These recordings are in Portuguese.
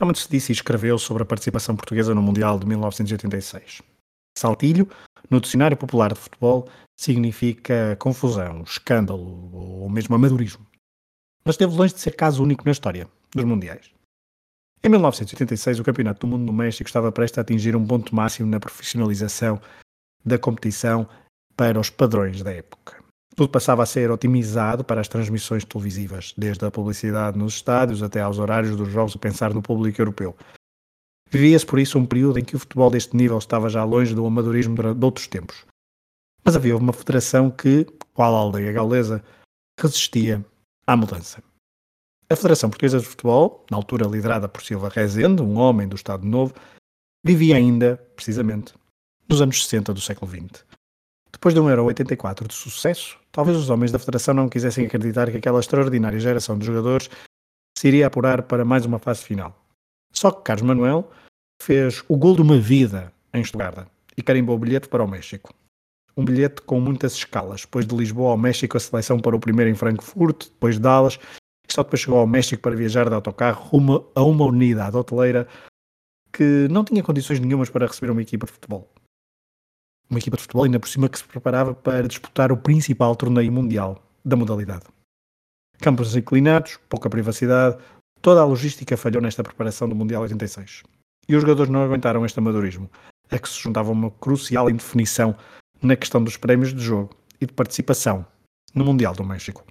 Já muito se disse e escreveu sobre a participação portuguesa no Mundial de 1986. Saltilho, no dicionário popular de futebol, significa confusão, escândalo ou mesmo amadorismo. Mas esteve longe de ser caso único na história dos Mundiais. Em 1986, o Campeonato do Mundo no México estava prestes a atingir um ponto máximo na profissionalização da competição para os padrões da época. Tudo passava a ser otimizado para as transmissões televisivas, desde a publicidade nos estádios até aos horários dos jogos a pensar no público europeu. Vivia-se por isso um período em que o futebol deste nível estava já longe do amadorismo de outros tempos. Mas havia uma federação que, qual a aldeia gaulesa, resistia à mudança. A Federação Portuguesa de Futebol, na altura liderada por Silva Rezende, um homem do Estado Novo, vivia ainda, precisamente, nos anos 60 do século XX. Depois de um Euro 84 de sucesso, talvez os homens da Federação não quisessem acreditar que aquela extraordinária geração de jogadores se iria apurar para mais uma fase final. Só que Carlos Manuel fez o gol de uma vida em Estugarda e carimbou o bilhete para o México. Um bilhete com muitas escalas, depois de Lisboa ao México a seleção para o primeiro em Frankfurt, depois de Dallas só depois chegou ao México para viajar de autocarro rumo a uma unidade hoteleira que não tinha condições nenhumas para receber uma equipa de futebol. Uma equipa de futebol ainda por cima que se preparava para disputar o principal torneio mundial da modalidade. Campos inclinados, pouca privacidade, toda a logística falhou nesta preparação do Mundial 86. E os jogadores não aguentaram este amadorismo, a que se juntava uma crucial indefinição na questão dos prémios de jogo e de participação no Mundial do México.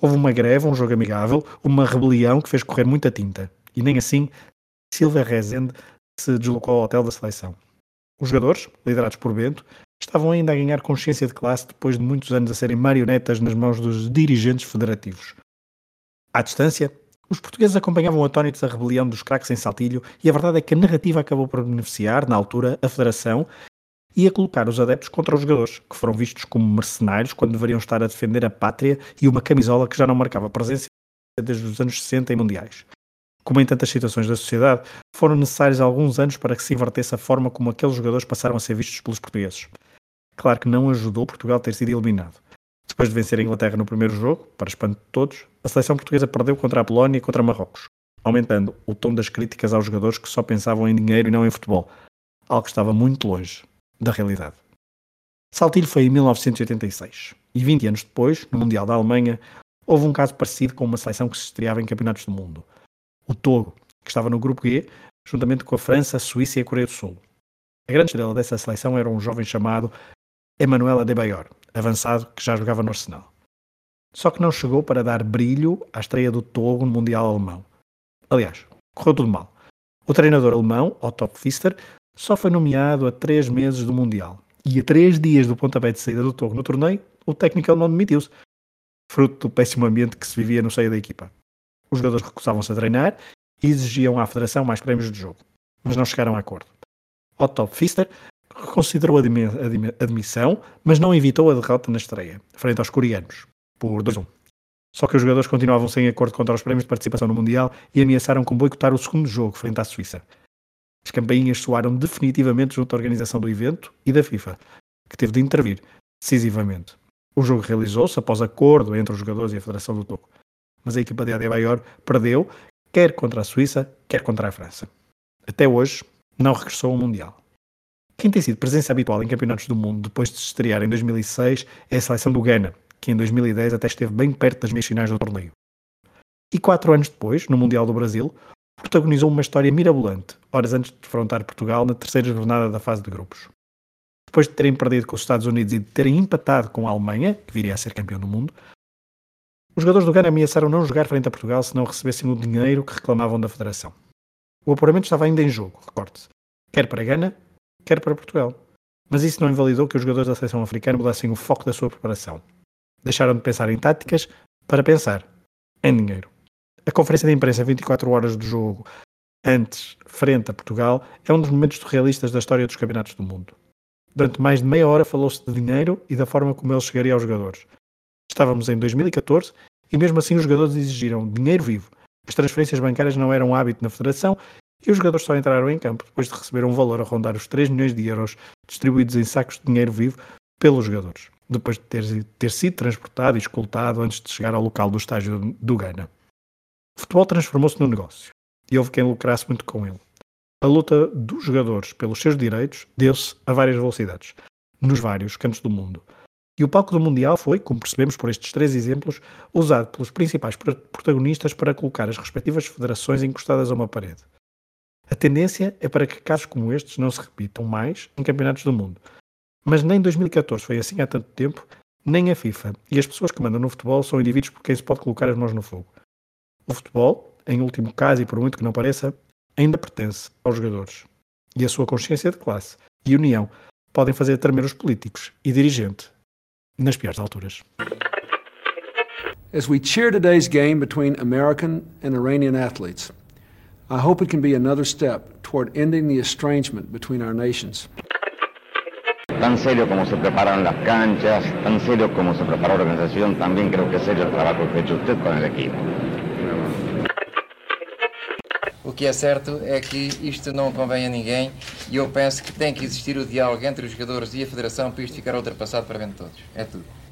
Houve uma greve, um jogo amigável, uma rebelião que fez correr muita tinta. E nem assim Silva Rezende se deslocou ao hotel da seleção. Os jogadores, liderados por Bento, estavam ainda a ganhar consciência de classe depois de muitos anos a serem marionetas nas mãos dos dirigentes federativos. À distância, os portugueses acompanhavam atónitos a rebelião dos craques em Saltilho e a verdade é que a narrativa acabou por beneficiar, na altura, a Federação e a colocar os adeptos contra os jogadores, que foram vistos como mercenários quando deveriam estar a defender a pátria e uma camisola que já não marcava presença desde os anos 60 em mundiais. Como em tantas situações da sociedade, foram necessários alguns anos para que se invertesse a forma como aqueles jogadores passaram a ser vistos pelos portugueses. Claro que não ajudou Portugal ter sido eliminado. Depois de vencer a Inglaterra no primeiro jogo, para espanto de todos, a seleção portuguesa perdeu contra a Polónia e contra Marrocos, aumentando o tom das críticas aos jogadores que só pensavam em dinheiro e não em futebol, algo que estava muito longe da realidade. Saltilho foi em 1986 e 20 anos depois, no Mundial da Alemanha, houve um caso parecido com uma seleção que se estreava em campeonatos do mundo. O Togo, que estava no grupo G, juntamente com a França, a Suíça e a Coreia do Sul. A grande estrela dessa seleção era um jovem chamado Emmanuel Adebayor, avançado que já jogava no Arsenal. Só que não chegou para dar brilho à estreia do Togo no Mundial Alemão. Aliás, correu tudo mal. O treinador alemão, Otto Pfister, só foi nomeado a três meses do Mundial. E a três dias do pontapé de saída do Togo no torneio, o técnico não demitiu-se, fruto do péssimo ambiente que se vivia no seio da equipa. Os jogadores recusavam-se a treinar e exigiam à Federação mais prémios de jogo, mas não chegaram a acordo. Otto Pfister reconsiderou a admissão, mas não evitou a derrota na estreia, frente aos coreanos, por 2-1. Só que os jogadores continuavam sem acordo contra os prémios de participação no Mundial e ameaçaram com boicotar o segundo jogo frente à Suíça. As campainhas soaram definitivamente junto à organização do evento e da FIFA, que teve de intervir decisivamente. O jogo realizou-se após acordo entre os jogadores e a Federação do Togo, mas a equipa de Adebayor perdeu, quer contra a Suíça, quer contra a França. Até hoje, não regressou ao Mundial. Quem tem sido presença habitual em campeonatos do mundo depois de se estrear em 2006 é a seleção do Ghana, que em 2010 até esteve bem perto das meias finais do torneio. E quatro anos depois, no Mundial do Brasil, protagonizou uma história mirabolante, horas antes de defrontar Portugal na terceira jornada da fase de grupos. Depois de terem perdido com os Estados Unidos e de terem empatado com a Alemanha, que viria a ser campeão do mundo, os jogadores do Ghana ameaçaram não jogar frente a Portugal se não recebessem o dinheiro que reclamavam da Federação. O apuramento estava ainda em jogo, recorde-se, quer para Ghana, quer para Portugal. Mas isso não invalidou que os jogadores da seleção africana mudassem o foco da sua preparação. Deixaram de pensar em táticas para pensar em dinheiro. A conferência de imprensa 24 horas do jogo, antes, frente a Portugal, é um dos momentos surrealistas da história dos campeonatos do mundo. Durante mais de meia hora falou-se de dinheiro e da forma como ele chegaria aos jogadores. Estávamos em 2014 e mesmo assim os jogadores exigiram dinheiro vivo. As transferências bancárias não eram hábito na Federação e os jogadores só entraram em campo depois de receber um valor a rondar os 3 milhões de euros distribuídos em sacos de dinheiro vivo pelos jogadores, depois de ter, ter sido transportado e escoltado antes de chegar ao local do estágio do Ghana. O futebol transformou-se num negócio e houve quem lucrasse muito com ele. A luta dos jogadores pelos seus direitos deu-se a várias velocidades, nos vários cantos do mundo. E o palco do Mundial foi, como percebemos por estes três exemplos, usado pelos principais protagonistas para colocar as respectivas federações encostadas a uma parede. A tendência é para que casos como estes não se repitam mais em campeonatos do mundo. Mas nem 2014 foi assim há tanto tempo, nem a FIFA. E as pessoas que mandam no futebol são indivíduos por quem se pode colocar as mãos no fogo. O futebol, em último caso e por muito que não pareça, ainda pertence aos jogadores. E a sua consciência de classe e união podem fazer tremer os políticos e dirigentes nas piores alturas. As we cheer today's game between American and Iranian athletes, I hope it can be another step toward ending the estrangement between our nations. Tan serio como se preparan las canchas, tan serio como se prepara la organización, también creo que es serio el trabajo que ha hecho usted con el equipo. Que é certo é que isto não convém a ninguém e eu penso que tem que existir o diálogo entre os jogadores e a Federação para isto ficar ultrapassado para bem de todos. É tudo.